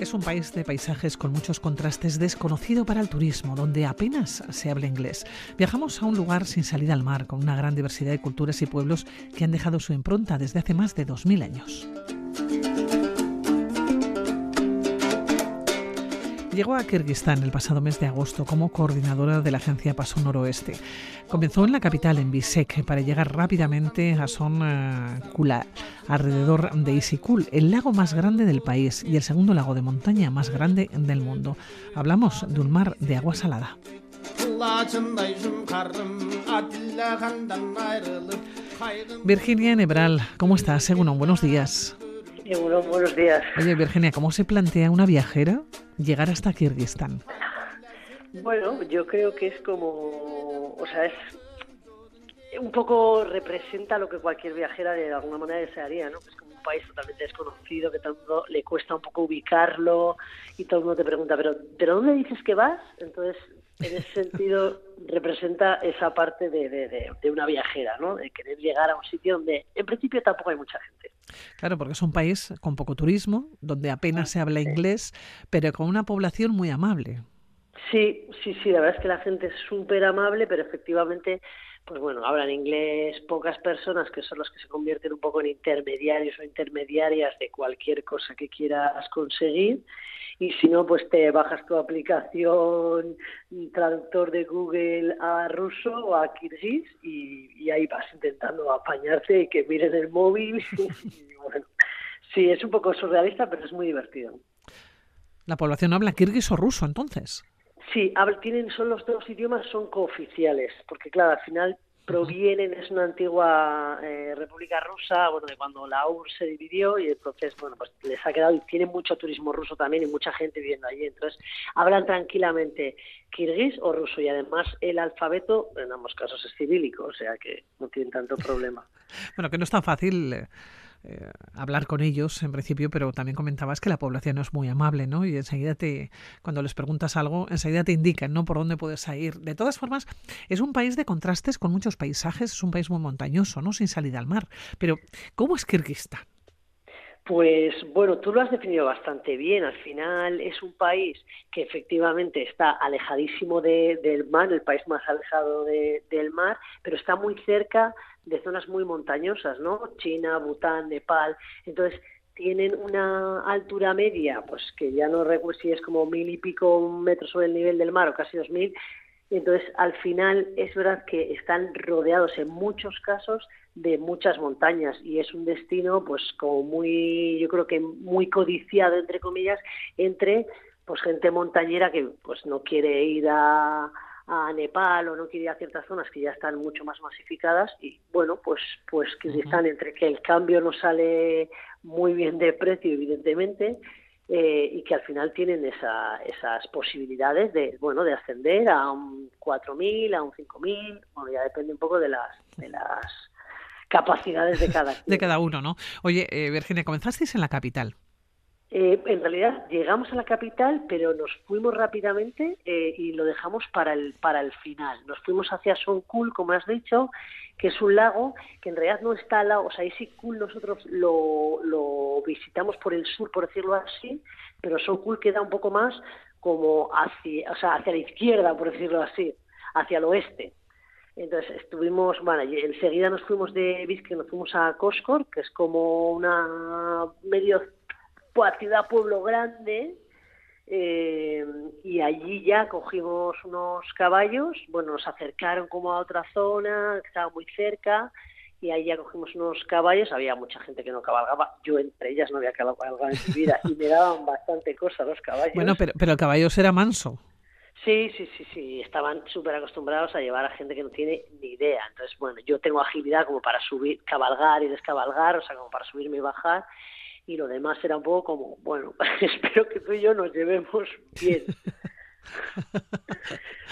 Es un país de paisajes con muchos contrastes, desconocido para el turismo, donde apenas se habla inglés. Viajamos a un lugar sin salida al mar, con una gran diversidad de culturas y pueblos que han dejado su impronta desde hace más de 2.000 años. Llegó a Kirguistán el pasado mes de agosto como coordinadora de la agencia Paso Noroeste. Comenzó en la capital, en Bisek, para llegar rápidamente a Son eh, Kula, alrededor de Isikul, el lago más grande del país y el segundo lago de montaña más grande del mundo. Hablamos de un mar de agua salada. Virginia Nebral, ¿cómo estás? Según buenos días. Buenos días. Oye, Virginia, ¿cómo se plantea una viajera llegar hasta Kirguistán? Bueno, yo creo que es como, o sea, es un poco representa lo que cualquier viajera de alguna manera desearía, ¿no? Es como un país totalmente desconocido, que todo el mundo le cuesta un poco ubicarlo y todo el mundo te pregunta, pero ¿pero dónde dices que vas? Entonces, en ese sentido, representa esa parte de, de, de, una viajera, ¿no? De querer llegar a un sitio donde en principio tampoco hay mucha gente. Claro, porque es un país con poco turismo, donde apenas se habla inglés, pero con una población muy amable. Sí, sí, sí, la verdad es que la gente es súper amable, pero efectivamente, pues bueno, hablan inglés pocas personas que son los que se convierten un poco en intermediarios o intermediarias de cualquier cosa que quieras conseguir y si no, pues te bajas tu aplicación traductor de Google a ruso o a kirguís y, ahí vas intentando apañarte y que miren el móvil. bueno, sí, es un poco surrealista, pero es muy divertido. ¿La población habla kirguís o ruso entonces? Sí, tienen, son los dos idiomas, son cooficiales, porque claro, al final provienen, es una antigua eh, república rusa, bueno, de cuando la URSS se dividió y entonces, bueno, pues les ha quedado y tienen mucho turismo ruso también y mucha gente viviendo allí. Entonces, hablan tranquilamente kirguís o ruso y además el alfabeto en ambos casos es cirílico, o sea que no tienen tanto problema. Bueno, que no es tan fácil. Eh, hablar con ellos en principio, pero también comentabas que la población es muy amable, ¿no? Y enseguida te, cuando les preguntas algo, enseguida te indican, ¿no? Por dónde puedes ir. De todas formas, es un país de contrastes con muchos paisajes, es un país muy montañoso, ¿no? Sin salida al mar. Pero, ¿cómo es Kirguistán? Pues bueno, tú lo has definido bastante bien. Al final es un país que efectivamente está alejadísimo del mar, el país más alejado del mar, pero está muy cerca de zonas muy montañosas, ¿no? China, Bután, Nepal. Entonces, tienen una altura media, pues que ya no recuerdo si es como mil y pico metros sobre el nivel del mar o casi dos mil. Entonces, al final es verdad que están rodeados en muchos casos de muchas montañas y es un destino, pues como muy, yo creo que muy codiciado entre comillas entre pues gente montañera que pues no quiere ir a a Nepal o no quiere ir a ciertas zonas que ya están mucho más masificadas y bueno pues pues que están entre que el cambio no sale muy bien de precio evidentemente eh, y que al final tienen esa, esas posibilidades de bueno de ascender a un 4.000 a un 5.000 bueno ya depende un poco de las de las capacidades de cada de cada uno no oye eh, Virginia comenzasteis en la capital eh, en realidad llegamos a la capital, pero nos fuimos rápidamente eh, y lo dejamos para el, para el final. Nos fuimos hacia Sonkul, como has dicho, que es un lago que en realidad no está al lado. O sea, Isikul nosotros lo, lo visitamos por el sur, por decirlo así, pero Sonkul queda un poco más como hacia, o sea, hacia la izquierda, por decirlo así, hacia el oeste. Entonces estuvimos, bueno, enseguida nos fuimos de Vizque, nos fuimos a Koskor, que es como una medio ciudad pueblo grande eh, y allí ya cogimos unos caballos, bueno, nos acercaron como a otra zona que estaba muy cerca y ahí ya cogimos unos caballos, había mucha gente que no cabalgaba, yo entre ellas no había cabalgado en mi vida y me daban bastante cosas los caballos. Bueno, pero, pero el caballo era manso. Sí, sí, sí, sí, estaban súper acostumbrados a llevar a gente que no tiene ni idea. Entonces, bueno, yo tengo agilidad como para subir, cabalgar y descabalgar, o sea, como para subirme y bajar y lo demás era un poco como, bueno, espero que tú y yo nos llevemos bien.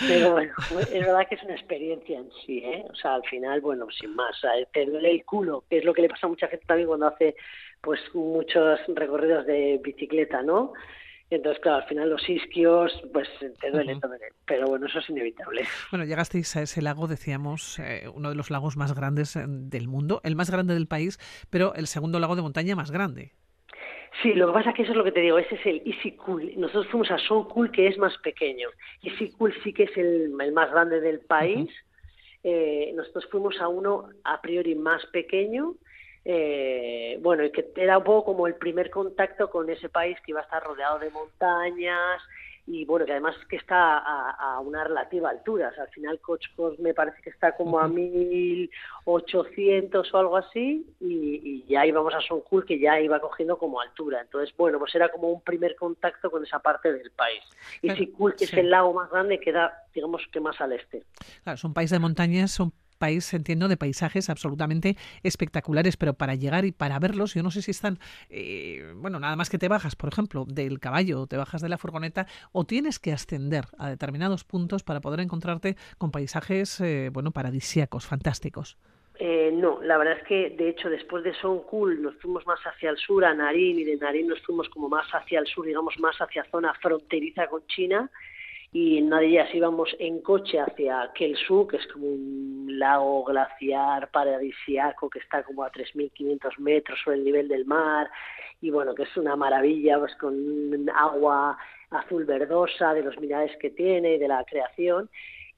Pero bueno, es verdad que es una experiencia en sí, ¿eh? O sea, al final, bueno, sin más, te duele el culo, que es lo que le pasa a mucha gente también cuando hace pues muchos recorridos de bicicleta, ¿no? entonces, claro, al final los isquios, pues te duele, Pero bueno, eso es inevitable. Bueno, llegasteis a ese lago, decíamos, eh, uno de los lagos más grandes eh, del mundo, el más grande del país, pero el segundo lago de montaña más grande. Sí, lo que pasa es que eso es lo que te digo, ese es el Easy Cool. Nosotros fuimos a Soul Cool, que es más pequeño. Easy Cool sí que es el, más grande del país. Eh, nosotros fuimos a uno a priori más pequeño, eh, bueno, y que era un poco como el primer contacto con ese país que iba a estar rodeado de montañas y bueno, que además que está a, una relativa altura. al final Cochcos me parece que está como a 1800 o algo así y, ya íbamos a Cool que ya iba cogiendo como altura. Entonces, bueno, pues era como un primer contacto con esa parte del país. Y Sikul, que es el lago más grande, queda, digamos que más al este. Claro, es un país de montañas, son país, entiendo, de paisajes absolutamente espectaculares, pero para llegar y para verlos, yo no sé si están, eh, bueno, nada más que te bajas, por ejemplo, del caballo, te bajas de la furgoneta, o tienes que ascender a determinados puntos para poder encontrarte con paisajes, eh, bueno, paradisíacos, fantásticos. Eh, no, la verdad es que de hecho después de Son Cool nos fuimos más hacia el sur, a Narín, y de Narín nos fuimos como más hacia el sur, digamos más hacia zona fronteriza con China, y en una de ellas íbamos en coche hacia Kelsu, que es como un lago glaciar paradisiaco que está como a 3.500 metros sobre el nivel del mar y bueno, que es una maravilla, pues con agua azul verdosa de los minerales que tiene y de la creación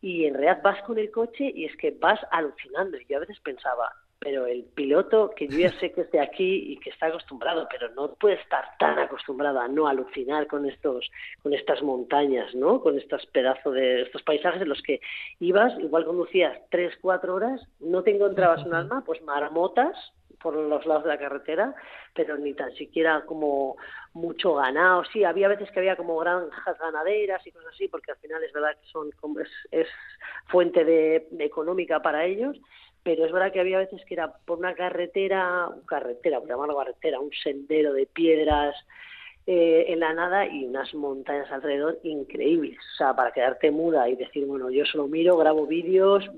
y en realidad vas con el coche y es que vas alucinando. Y yo a veces pensaba, pero el piloto, que yo ya sé que es de aquí y que está acostumbrado, pero no puede estar tan acostumbrado a no alucinar con estos, con estas montañas, ¿no? Con estos pedazos de estos paisajes en los que ibas, igual conducías tres, cuatro horas, no te encontrabas un alma, pues marmotas por los lados de la carretera, pero ni tan siquiera como mucho ganado. Sí, había veces que había como granjas ganaderas y cosas así, porque al final es verdad que son es, es fuente de, de económica para ellos, pero es verdad que había veces que era por una carretera, carretera, por llamarlo carretera, un sendero de piedras eh, en la nada y unas montañas alrededor increíbles. O sea, para quedarte muda y decir, bueno, yo solo miro, grabo vídeos,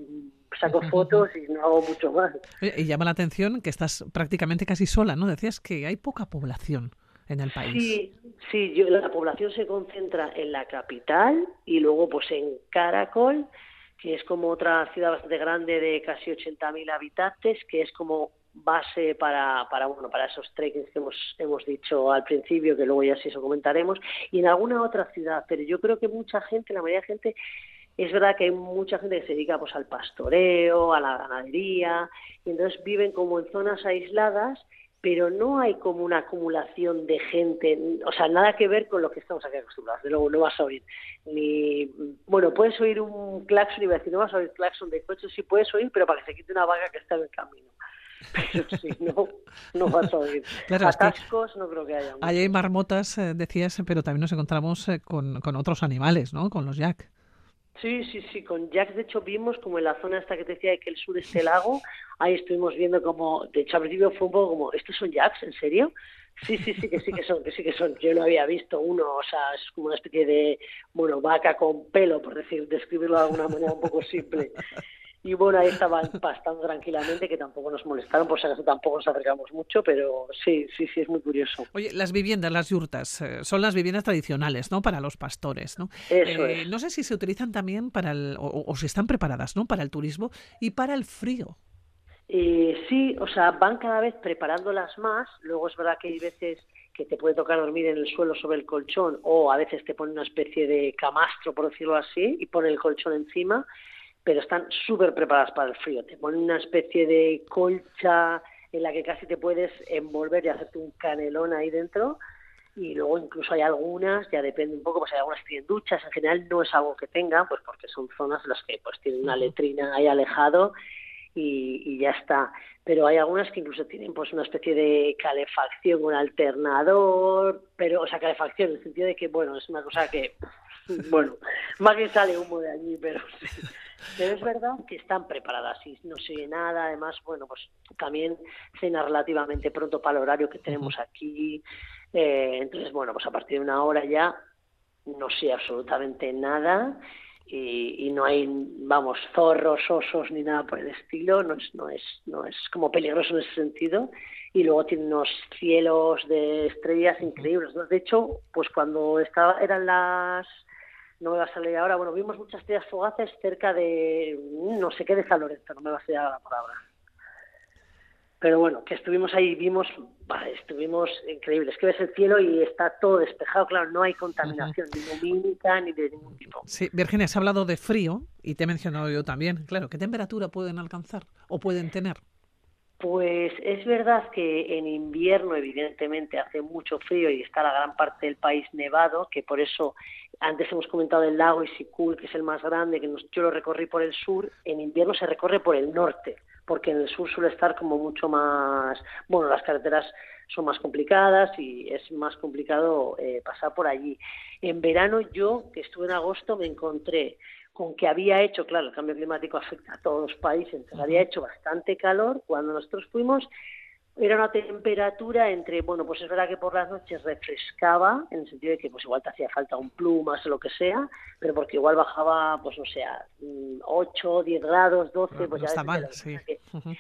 saco fotos y no hago mucho más. Y llama la atención que estás prácticamente casi sola, ¿no? Decías que hay poca población en el país. Sí, sí, yo, la población se concentra en la capital y luego pues en Caracol que es como otra ciudad bastante grande de casi 80.000 habitantes, que es como base para, para, bueno, para esos trekkings que hemos, hemos dicho al principio, que luego ya sí eso comentaremos, y en alguna otra ciudad, pero yo creo que mucha gente, la mayoría de gente, es verdad que hay mucha gente que se dedica pues al pastoreo, a la ganadería, y entonces viven como en zonas aisladas pero no hay como una acumulación de gente, o sea, nada que ver con lo que estamos aquí acostumbrados. De luego no vas a oír ni, bueno, puedes oír un claxon y a decir, no vas a oír claxon de coche, sí puedes oír, pero para que se quite una vaca que está en el camino. Pero si no, no vas a oír. Atascos no creo que haya. Ahí hay marmotas, eh, decías, pero también nos encontramos eh, con, con otros animales, ¿no? Con los yak. Sí, sí, sí, con Jack de hecho vimos como en la zona esta que te decía de que el sur es el lago, ahí estuvimos viendo como, de hecho al principio fue un poco como, ¿estos son Jacks? ¿En serio? Sí, sí, sí, que sí que son, que sí que son. Yo no había visto uno, o sea, es como una especie de, bueno, vaca con pelo, por decir, describirlo de alguna manera un poco simple. Y bueno, ahí estaban pastando tranquilamente, que tampoco nos molestaron, por si acaso tampoco nos acercamos mucho, pero sí, sí, sí, es muy curioso. Oye, las viviendas, las yurtas, eh, son las viviendas tradicionales, ¿no? Para los pastores, ¿no? Eso eh, No sé si se utilizan también para el, o, si están preparadas, ¿no? Para el turismo y para el frío. Eh, sí, o sea, van cada vez preparándolas más. Luego es verdad que hay veces que te puede tocar dormir en el suelo sobre el colchón o a veces te ponen una especie de camastro, por decirlo así, y ponen el colchón encima pero están súper preparadas para el frío. Te ponen una especie de colcha en la que casi te puedes envolver y hacerte un canelón ahí dentro. Y luego incluso hay algunas, ya depende un poco, pues hay algunas que tienen duchas, en general no es algo que tengan, pues porque son zonas en las que pues tienen una letrina ahí alejado y, y, ya está. Pero hay algunas que incluso tienen pues una especie de calefacción, un alternador, pero, o sea, calefacción en el sentido de que, bueno, es una cosa que, bueno, más que sale humo de allí, pero sí. Pero es verdad que están preparadas y no se nada. Además, bueno, pues también cena relativamente pronto para el horario que tenemos aquí. Eh, entonces, bueno, pues a partir de una hora ya no sé absolutamente nada y, no hay, vamos, zorros, osos ni nada por el estilo. No es, no es, no es como peligroso en ese sentido. Y luego tiene unos cielos de estrellas increíbles. De hecho, pues cuando estaba, eran las no me va a salir ahora. Bueno, vimos muchas estrellas fugaces cerca de, no sé qué, de San Lorenzo, no me va a salir la palabra. pero bueno, que estuvimos ahí, vimos, estuvimos increíbles, que ves el cielo y está todo despejado, claro, no hay contaminación ni lumínica ni de ningún tipo. Sí, Virginia, has hablado de frío y te he mencionado yo también, claro, ¿qué temperatura pueden alcanzar o pueden tener? Pues es verdad que en invierno evidentemente hace mucho frío y está la gran parte del país nevado, que por eso antes hemos comentado el lago Isikul, que es el más grande, que yo lo recorrí por el sur, en invierno se recorre por el norte, porque en el sur suele estar como mucho más, bueno, las carreteras son más complicadas y es más complicado eh, pasar por allí. En verano yo, que estuve en agosto, me encontré con que había hecho, claro, el cambio climático afecta a todos los países, entonces había hecho bastante calor. Cuando nosotros fuimos, era una temperatura entre, bueno, pues es verdad que por las noches refrescaba, en el sentido de que pues igual te hacía falta un plumas o lo que sea, pero porque igual bajaba, pues no sé, 8, 10 grados, 12, pues ya está mal, sí.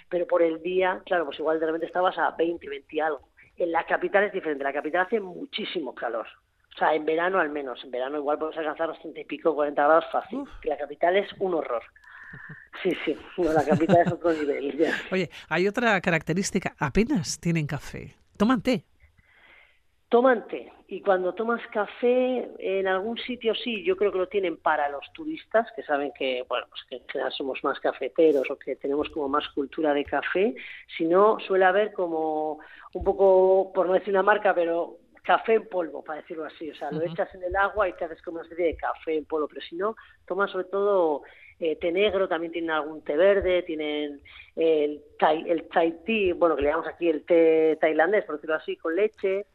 Pero por el día, claro, pues igual de repente estabas a 20, 20 y algo. En la capital es diferente, la capital hace muchísimo calor. O sea, en verano al menos. En verano igual podemos alcanzar los 30 y pico, 40 grados fácil. La capital es un horror. Sí, sí, la capital es otro nivel. Oye, hay otra característica. Apenas tienen café. Toman té. Toman té. Y cuando tomas café, en algún sitio sí, yo creo que lo tienen para los turistas, que saben que, bueno, pues que en general somos más cafeteros o que tenemos como más cultura de café. Si no, suele haber como un poco, por no decir una marca, pero café en polvo, para decirlo así. O sea, lo echas en el agua y te haces como una especie de café en polvo. Pero si no, tomas sobre todo eh, té negro, también tienen algún té verde, tienen el thai, el thai tea, bueno, que le llamamos aquí el té tailandés, por decirlo así, con leche.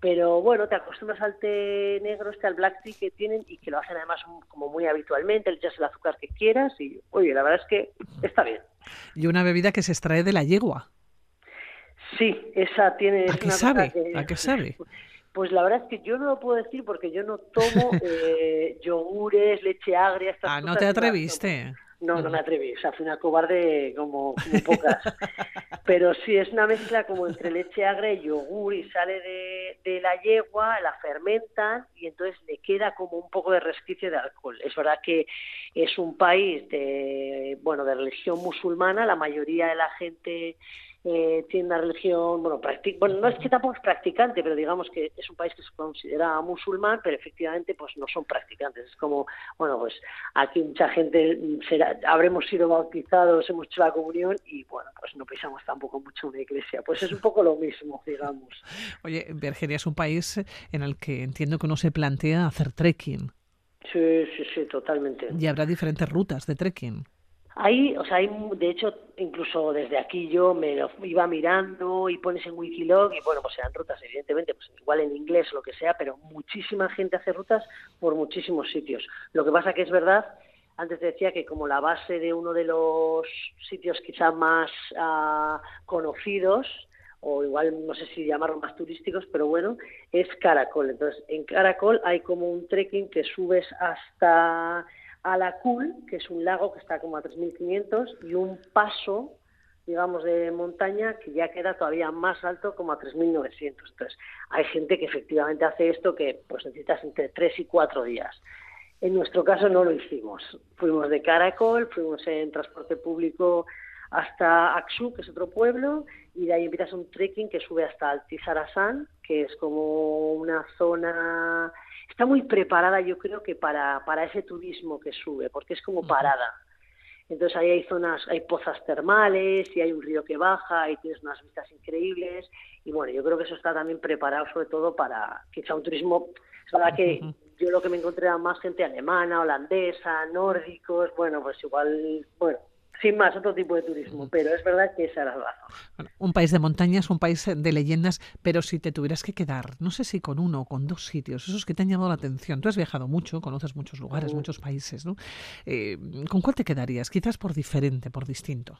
Pero bueno, te acostumbras al té negro, este al black tea que tienen y que lo hacen además como muy habitualmente, le echas el azúcar que quieras y, oye, la verdad es que está bien. Y una bebida que se extrae de la yegua. Sí, esa tiene... ¿A qué sabe? ¿A qué sabe? Pues la verdad es que yo no lo puedo decir porque yo no tomo eh, yogures, leche agria, estas ah, no te atreviste. No, no me atreví, o sea, fui una cobarde como, pocas. Pero sí, es una mezcla como entre leche agria y yogur y sale de, de, la yegua, la fermentan y entonces le queda como un poco de resquicio de alcohol. Es verdad que es un país de, bueno, de religión musulmana, la mayoría de la gente eh, tiene una religión, bueno, bueno, no es que tampoco es practicante, pero digamos que es un país que se considera musulmán, pero efectivamente pues no son practicantes. Es como, bueno, pues aquí mucha gente será, habremos sido bautizados, hemos hecho la comunión y bueno, pues no pisamos tampoco mucho una iglesia. Pues es un poco lo mismo, digamos. Oye, Virginia es un país en el que entiendo que uno se plantea hacer trekking. Sí, sí, sí, totalmente. Y habrá diferentes rutas de trekking. Hay, o sea, hay, de hecho, incluso desde aquí yo me lo iba mirando y pones en Wikilog y bueno, pues eran rutas, evidentemente, pues igual en inglés lo que sea, pero muchísima gente hace rutas por muchísimos sitios. Lo que pasa que es verdad, antes decía que como la base de uno de los sitios quizá más uh, conocidos, o igual no sé si llamarlo más turísticos, pero bueno, es Caracol. Entonces, en Caracol hay como un trekking que subes hasta Alacul, que es un lago que está como a 3.500, y un paso, digamos, de montaña que ya queda todavía más alto, como a 3.900. Entonces, hay gente que efectivamente hace esto que pues necesitas entre 3 y 4 días. En nuestro caso no lo hicimos. Fuimos de Caracol, fuimos en transporte público hasta Aksu, que es otro pueblo, y de ahí empiezas un trekking que sube hasta Altizarasan, que es como una zona está muy preparada yo creo que para, para ese turismo que sube, porque es como parada. Entonces ahí hay zonas, hay pozas termales y hay un río que baja y tienes unas vistas increíbles. Y bueno, yo creo que eso está también preparado sobre todo para quizá un turismo. Es verdad que yo lo que me encontré era más gente alemana, holandesa, nórdicos. Bueno, pues igual, bueno, sin más, otro tipo de turismo, pero es verdad que esa era la razón. un país de montañas, un país de leyendas, pero si te tuvieras que quedar, no sé si con uno o con dos sitios, esos que te han llamado la atención, tú has viajado mucho, conoces muchos lugares, muchos países, ¿no? Eh, ¿Con cuál te quedarías? Quizás por diferente, por distinto.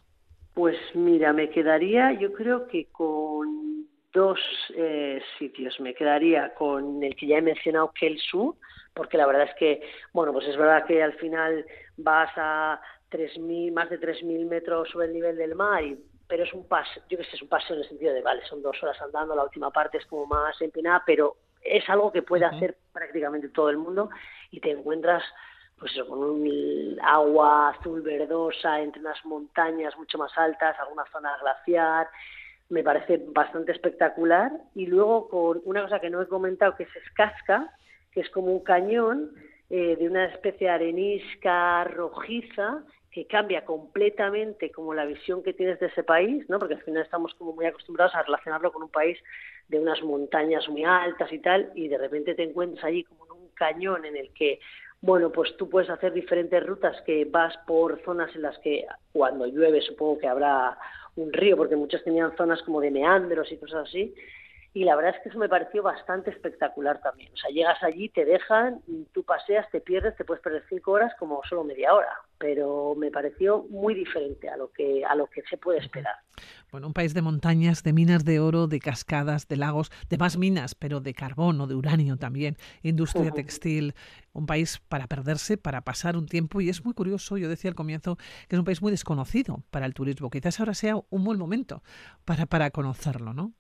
Pues mira, me quedaría, yo creo que con dos eh, sitios. Me quedaría con el que ya he mencionado, que el sur, porque la verdad es que, bueno, pues es verdad que al final vas a 3.000, más de 3.000 metros sobre el nivel del mar, y, pero es un paseo, yo que sé, es un paseo en el sentido de, vale, son dos horas andando, la última parte es como más empinada, pero es algo que puede hacer prácticamente todo el mundo y te encuentras pues eso, con un agua azul verdosa entre unas montañas mucho más altas, alguna zona glaciar, me parece bastante espectacular. Y luego con una cosa que no he comentado, que es Escasca, que es como un cañón eh, de una especie de arenisca rojiza que cambia completamente como la visión que tienes de ese país, ¿no? Porque al final estamos como muy acostumbrados a relacionarlo con un país de unas montañas muy altas y tal, y de repente te encuentras allí como en un cañón en el que, bueno, pues tú puedes hacer diferentes rutas que vas por zonas en las que cuando llueve supongo que habrá un río, porque muchos tenían zonas como de meandros y cosas así, y la verdad es que eso me pareció bastante espectacular también. O sea, llegas allí, te dejan, tú paseas, te pierdes, te puedes perder cinco horas como solo media hora, pero me pareció muy diferente a lo que a lo que se puede esperar. Bueno, un país de montañas, de minas de oro, de cascadas, de lagos, de más minas, pero de carbón o de uranio también, industria textil, un país para perderse, para pasar un tiempo y es muy curioso, yo decía al comienzo que es un país muy desconocido para el turismo. Quizás ahora sea un buen momento para para conocerlo, ¿no?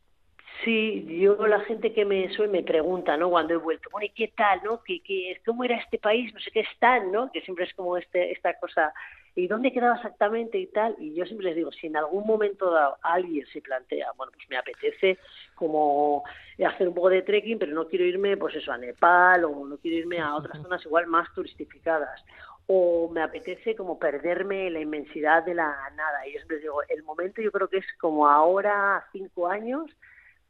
Sí, yo la gente que me suele me pregunta, ¿no? Cuando he vuelto, bueno, ¿y qué tal, no? ¿Qué, qué, ¿Cómo era este país? No sé qué están, ¿no? Que siempre es como este, esta cosa, ¿y dónde quedaba exactamente y tal? Y yo siempre les digo, si en algún momento dado alguien se plantea, bueno, pues me apetece como hacer un poco de trekking, pero no quiero irme, pues eso, a Nepal o no quiero irme a otras zonas igual más turistificadas o me apetece como perderme la inmensidad de la nada. Y yo siempre digo, el momento yo creo que es como ahora, cinco años,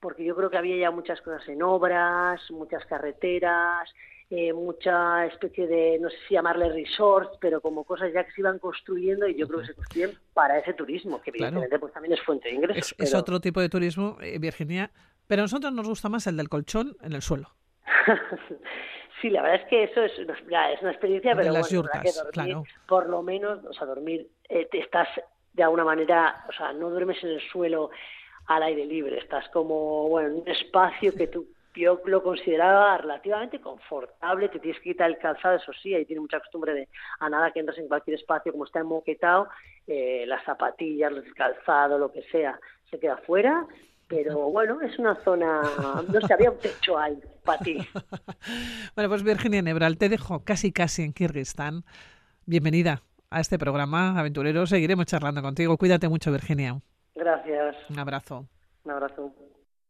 porque yo creo que había ya muchas cosas en obras, muchas carreteras, eh, mucha especie de, no sé si llamarle resorts, pero como cosas ya que se iban construyendo y yo creo que se construyen para ese turismo, que evidentemente pues también es fuente de ingresos. Es, otro tipo de turismo, eh, Virginia, pero a nosotros nos gusta más el del colchón en el suelo. sí, la verdad es que eso es, ya, es una experiencia, pero las bueno, que dormir, por lo menos, o sea, dormir, eh, estás de alguna manera, o sea, no duermes en el suelo al aire libre, estás como, bueno, en un espacio que tú, yo lo consideraba relativamente confortable, te tienes que quitar el calzado, eso sí, ahí tiene mucha costumbre de a nada que entras en cualquier espacio como está enmoquetado, eh, las zapatillas, el calzado, lo que sea, se queda fuera, pero bueno, es una zona, no sé, había un techo ahí para ti. bueno, pues Virginia Nebral, te dejo casi casi en Kirguistán. Bienvenida a este programa, aventurero. Seguiremos charlando contigo. Cuídate mucho, Virginia. Gracias. Un abrazo. Un abrazo.